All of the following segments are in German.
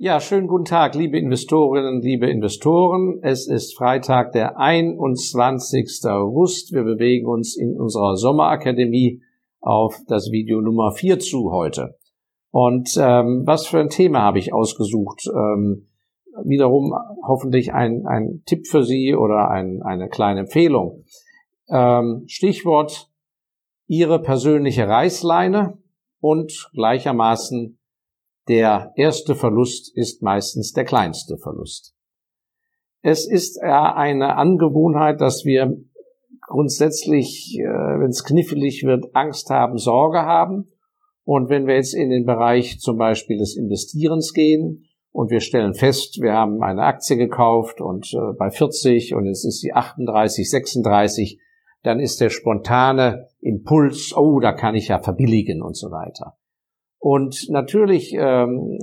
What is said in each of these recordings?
Ja, schönen guten Tag, liebe Investorinnen, liebe Investoren. Es ist Freitag, der 21. August. Wir bewegen uns in unserer Sommerakademie auf das Video Nummer 4 zu heute. Und ähm, was für ein Thema habe ich ausgesucht? Ähm, wiederum hoffentlich ein, ein Tipp für Sie oder ein, eine kleine Empfehlung. Ähm, Stichwort Ihre persönliche Reißleine und gleichermaßen der erste Verlust ist meistens der kleinste Verlust. Es ist ja eine Angewohnheit, dass wir grundsätzlich, äh, wenn es knifflig wird, Angst haben, Sorge haben. Und wenn wir jetzt in den Bereich zum Beispiel des Investierens gehen und wir stellen fest, wir haben eine Aktie gekauft und äh, bei 40 und es ist die 38, 36, dann ist der spontane Impuls, oh, da kann ich ja verbilligen und so weiter. Und natürlich ähm,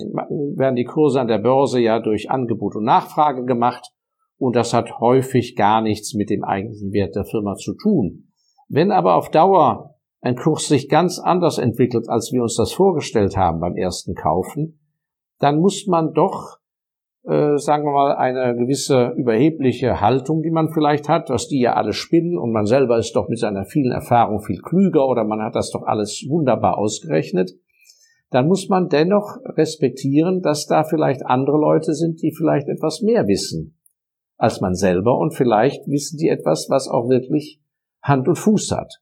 werden die Kurse an der Börse ja durch Angebot und Nachfrage gemacht und das hat häufig gar nichts mit dem eigentlichen Wert der Firma zu tun. Wenn aber auf Dauer ein Kurs sich ganz anders entwickelt, als wir uns das vorgestellt haben beim ersten Kaufen, dann muss man doch, äh, sagen wir mal, eine gewisse überhebliche Haltung, die man vielleicht hat, dass die ja alle spinnen und man selber ist doch mit seiner vielen Erfahrung viel klüger oder man hat das doch alles wunderbar ausgerechnet, dann muss man dennoch respektieren, dass da vielleicht andere Leute sind, die vielleicht etwas mehr wissen als man selber und vielleicht wissen die etwas, was auch wirklich Hand und Fuß hat.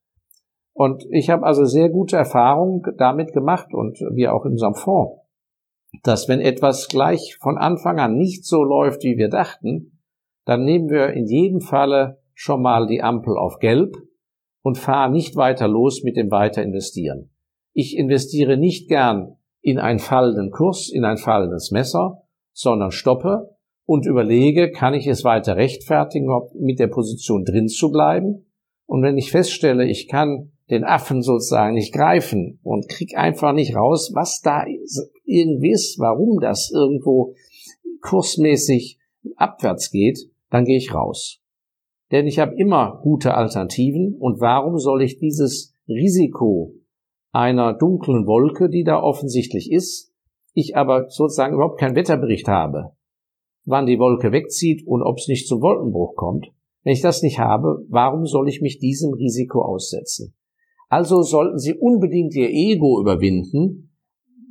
Und ich habe also sehr gute Erfahrungen damit gemacht und wir auch in unserem Fonds, dass wenn etwas gleich von Anfang an nicht so läuft, wie wir dachten, dann nehmen wir in jedem Falle schon mal die Ampel auf Gelb und fahren nicht weiter los mit dem Weiter investieren. Ich investiere nicht gern in einen fallenden Kurs, in ein fallendes Messer, sondern stoppe und überlege, kann ich es weiter rechtfertigen, mit der Position drin zu bleiben? Und wenn ich feststelle, ich kann den Affen sozusagen nicht greifen und krieg einfach nicht raus, was da irgendwie ist, warum das irgendwo kursmäßig abwärts geht, dann gehe ich raus. Denn ich habe immer gute Alternativen und warum soll ich dieses Risiko einer dunklen Wolke, die da offensichtlich ist, ich aber sozusagen überhaupt keinen Wetterbericht habe, wann die Wolke wegzieht und ob es nicht zum Wolkenbruch kommt. Wenn ich das nicht habe, warum soll ich mich diesem Risiko aussetzen? Also sollten Sie unbedingt Ihr Ego überwinden,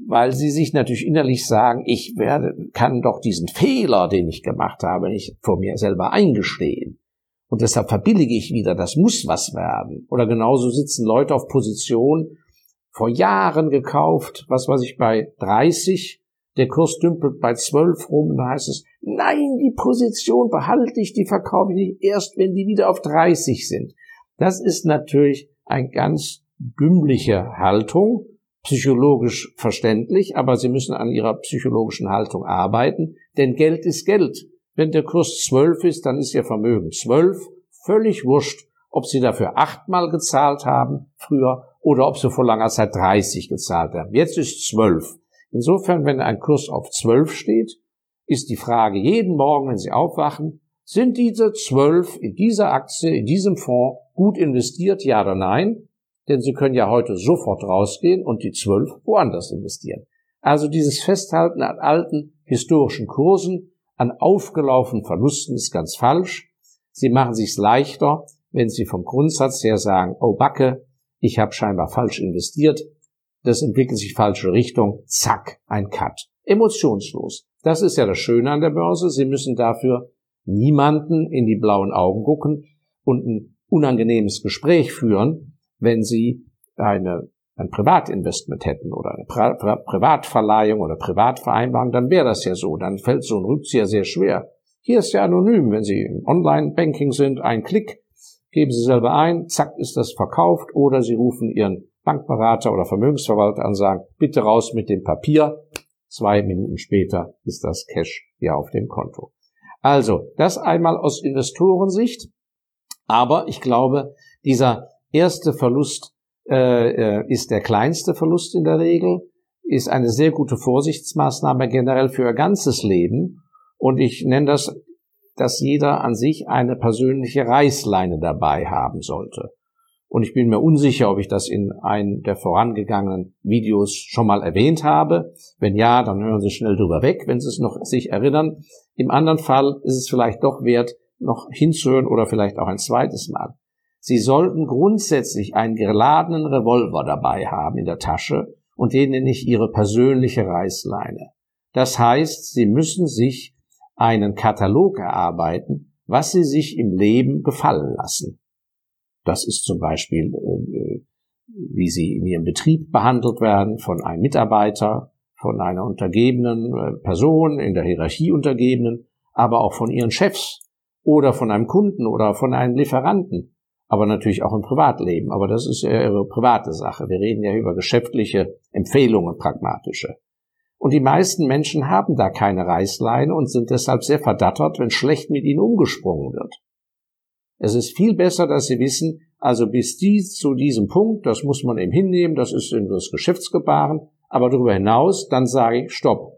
weil Sie sich natürlich innerlich sagen, ich werde, kann doch diesen Fehler, den ich gemacht habe, nicht vor mir selber eingestehen. Und deshalb verbillige ich wieder, das muss was werden. Oder genauso sitzen Leute auf Position, vor Jahren gekauft, was weiß ich, bei 30, der Kurs dümpelt bei 12 rum, da heißt es, nein, die Position behalte ich, die verkaufe ich nicht erst, wenn die wieder auf 30 sind. Das ist natürlich eine ganz dümmliche Haltung, psychologisch verständlich, aber Sie müssen an Ihrer psychologischen Haltung arbeiten, denn Geld ist Geld. Wenn der Kurs 12 ist, dann ist Ihr Vermögen 12, völlig wurscht, ob Sie dafür achtmal gezahlt haben früher oder ob sie vor langer Zeit 30 gezahlt haben. Jetzt ist 12. Insofern, wenn ein Kurs auf 12 steht, ist die Frage jeden Morgen, wenn Sie aufwachen, sind diese 12 in dieser Aktie, in diesem Fonds gut investiert, ja oder nein? Denn Sie können ja heute sofort rausgehen und die 12 woanders investieren. Also dieses Festhalten an alten historischen Kursen, an aufgelaufenen Verlusten ist ganz falsch. Sie machen sich's leichter, wenn Sie vom Grundsatz her sagen, oh Backe, ich habe scheinbar falsch investiert, das entwickelt sich falsche Richtung, zack, ein Cut. Emotionslos. Das ist ja das Schöne an der Börse. Sie müssen dafür niemanden in die blauen Augen gucken und ein unangenehmes Gespräch führen, wenn Sie eine, ein Privatinvestment hätten oder eine Pri Pri Privatverleihung oder Privatvereinbarung, dann wäre das ja so. Dann fällt so ein Rückzieher sehr schwer. Hier ist ja anonym, wenn Sie im Online-Banking sind, ein Klick, geben Sie selber ein, zack ist das verkauft oder Sie rufen Ihren Bankberater oder Vermögensverwalter an sagen, bitte raus mit dem Papier. Zwei Minuten später ist das Cash ja auf dem Konto. Also, das einmal aus Investorensicht. Aber ich glaube, dieser erste Verlust äh, äh ist der kleinste Verlust in der Regel, ist eine sehr gute Vorsichtsmaßnahme generell für Ihr ganzes Leben. Und ich nenne das dass jeder an sich eine persönliche Reißleine dabei haben sollte. Und ich bin mir unsicher, ob ich das in einem der vorangegangenen Videos schon mal erwähnt habe. Wenn ja, dann hören Sie schnell drüber weg, wenn Sie es noch sich erinnern. Im anderen Fall ist es vielleicht doch wert, noch hinzuhören oder vielleicht auch ein zweites Mal. Sie sollten grundsätzlich einen geladenen Revolver dabei haben in der Tasche und den nenne ich Ihre persönliche Reißleine. Das heißt, Sie müssen sich einen Katalog erarbeiten, was Sie sich im Leben gefallen lassen. Das ist zum Beispiel, äh, wie Sie in Ihrem Betrieb behandelt werden von einem Mitarbeiter, von einer untergebenen äh, Person, in der Hierarchie untergebenen, aber auch von Ihren Chefs oder von einem Kunden oder von einem Lieferanten, aber natürlich auch im Privatleben. Aber das ist ja Ihre private Sache. Wir reden ja über geschäftliche Empfehlungen, pragmatische. Und die meisten Menschen haben da keine Reißleine und sind deshalb sehr verdattert, wenn schlecht mit ihnen umgesprungen wird. Es ist viel besser, dass Sie wissen, also bis dies zu diesem Punkt, das muss man eben hinnehmen, das ist in das Geschäftsgebaren, aber darüber hinaus, dann sage ich, stopp.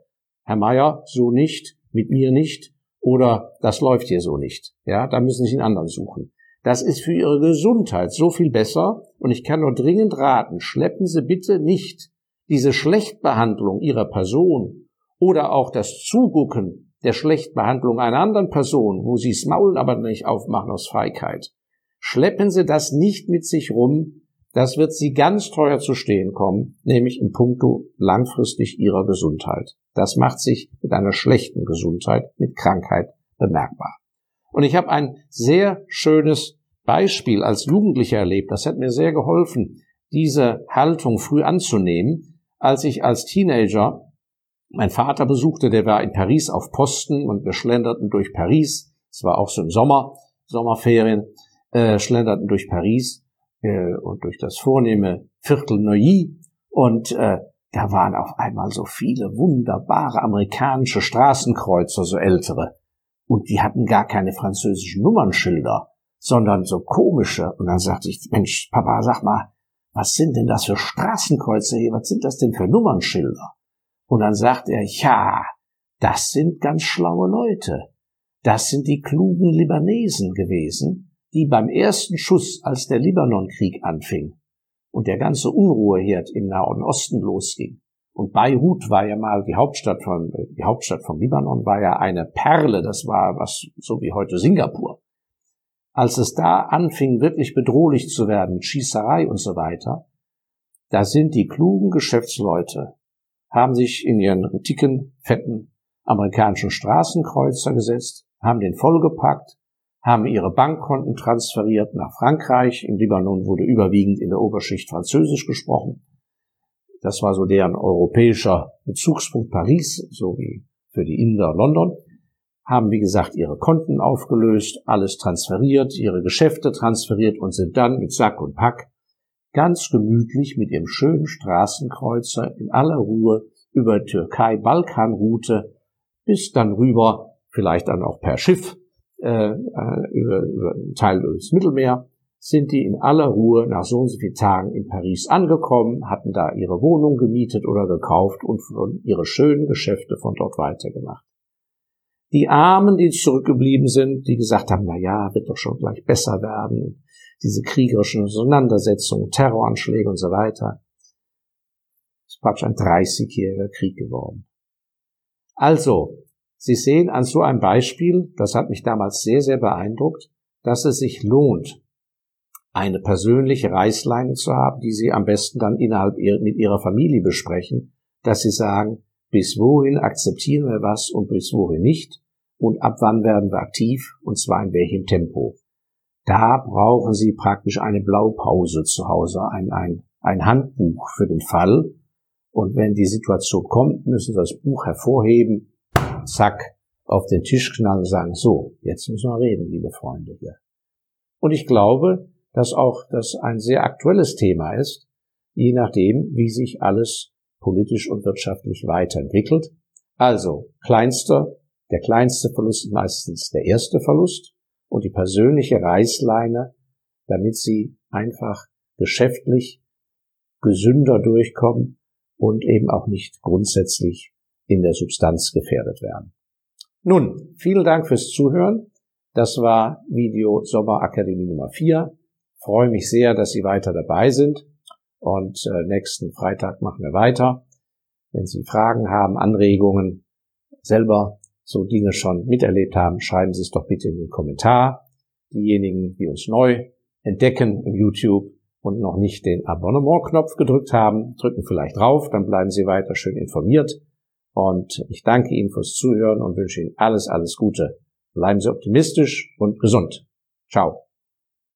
Herr Meier, so nicht, mit mir nicht, oder das läuft hier so nicht. Ja, da müssen Sie einen anderen suchen. Das ist für Ihre Gesundheit so viel besser und ich kann nur dringend raten, schleppen Sie bitte nicht diese Schlechtbehandlung Ihrer Person oder auch das Zugucken der Schlechtbehandlung einer anderen Person, wo sie das Maul aber nicht aufmachen aus Feigheit. Schleppen Sie das nicht mit sich rum, das wird Sie ganz teuer zu stehen kommen, nämlich in puncto langfristig Ihrer Gesundheit. Das macht sich mit einer schlechten Gesundheit, mit Krankheit bemerkbar. Und ich habe ein sehr schönes Beispiel als Jugendlicher erlebt. Das hat mir sehr geholfen, diese Haltung früh anzunehmen, als ich als Teenager mein Vater besuchte, der war in Paris auf Posten und wir schlenderten durch Paris. Es war auch so im Sommer, Sommerferien, äh, schlenderten durch Paris äh, und durch das vornehme Viertel Neuilly und äh, da waren auf einmal so viele wunderbare amerikanische Straßenkreuzer, so ältere. Und die hatten gar keine französischen Nummernschilder, sondern so komische. Und dann sagte ich, Mensch, Papa, sag mal, was sind denn das für Straßenkreuzer hier? Was sind das denn für Nummernschilder? Und dann sagt er, ja, das sind ganz schlaue Leute. Das sind die klugen Libanesen gewesen, die beim ersten Schuss, als der Libanonkrieg anfing und der ganze Unruheherd im Nahen Osten losging, und Beirut war ja mal die Hauptstadt von, die Hauptstadt vom Libanon war ja eine Perle, das war was, so wie heute Singapur. Als es da anfing, wirklich bedrohlich zu werden, mit Schießerei und so weiter, da sind die klugen Geschäftsleute haben sich in ihren dicken, fetten amerikanischen Straßenkreuzer gesetzt, haben den vollgepackt, haben ihre Bankkonten transferiert nach Frankreich. Im Libanon wurde überwiegend in der Oberschicht Französisch gesprochen. Das war so deren europäischer Bezugspunkt Paris, so wie für die Inder London. Haben, wie gesagt, ihre Konten aufgelöst, alles transferiert, ihre Geschäfte transferiert und sind dann mit Sack und Pack ganz gemütlich mit ihrem schönen Straßenkreuzer in aller Ruhe über Türkei-Balkan-Route bis dann rüber, vielleicht dann auch per Schiff äh, äh über, über einen Teil durchs Mittelmeer, sind die in aller Ruhe nach so und so vielen Tagen in Paris angekommen, hatten da ihre Wohnung gemietet oder gekauft und ihre schönen Geschäfte von dort weitergemacht. Die Armen, die zurückgeblieben sind, die gesagt haben, na ja, wird doch schon gleich besser werden, diese kriegerischen Auseinandersetzungen, Terroranschläge und so weiter. Es ist praktisch ein 30-jähriger Krieg geworden. Also, Sie sehen an so einem Beispiel, das hat mich damals sehr, sehr beeindruckt, dass es sich lohnt, eine persönliche Reißleine zu haben, die Sie am besten dann innerhalb mit Ihrer Familie besprechen, dass Sie sagen, bis wohin akzeptieren wir was und bis wohin nicht und ab wann werden wir aktiv und zwar in welchem Tempo. Da brauchen Sie praktisch eine Blaupause zu Hause, ein, ein, ein Handbuch für den Fall. Und wenn die Situation kommt, müssen Sie das Buch hervorheben, zack, auf den Tisch knallen und sagen, so, jetzt müssen wir reden, liebe Freunde hier. Und ich glaube, dass auch das ein sehr aktuelles Thema ist, je nachdem, wie sich alles politisch und wirtschaftlich weiterentwickelt. Also, kleinster, der kleinste Verlust ist meistens der erste Verlust und die persönliche Reißleine, damit sie einfach geschäftlich gesünder durchkommen und eben auch nicht grundsätzlich in der Substanz gefährdet werden. Nun, vielen Dank fürs Zuhören. Das war Video Sommerakademie Nummer 4. freue mich sehr, dass Sie weiter dabei sind. Und äh, nächsten Freitag machen wir weiter. Wenn Sie Fragen haben, Anregungen, selber so Dinge schon miterlebt haben, schreiben Sie es doch bitte in den Kommentar. Diejenigen, die uns neu entdecken im YouTube und noch nicht den Abonnement-Knopf gedrückt haben, drücken vielleicht drauf, dann bleiben Sie weiter schön informiert. Und ich danke Ihnen fürs Zuhören und wünsche Ihnen alles, alles Gute. Bleiben Sie optimistisch und gesund. Ciao.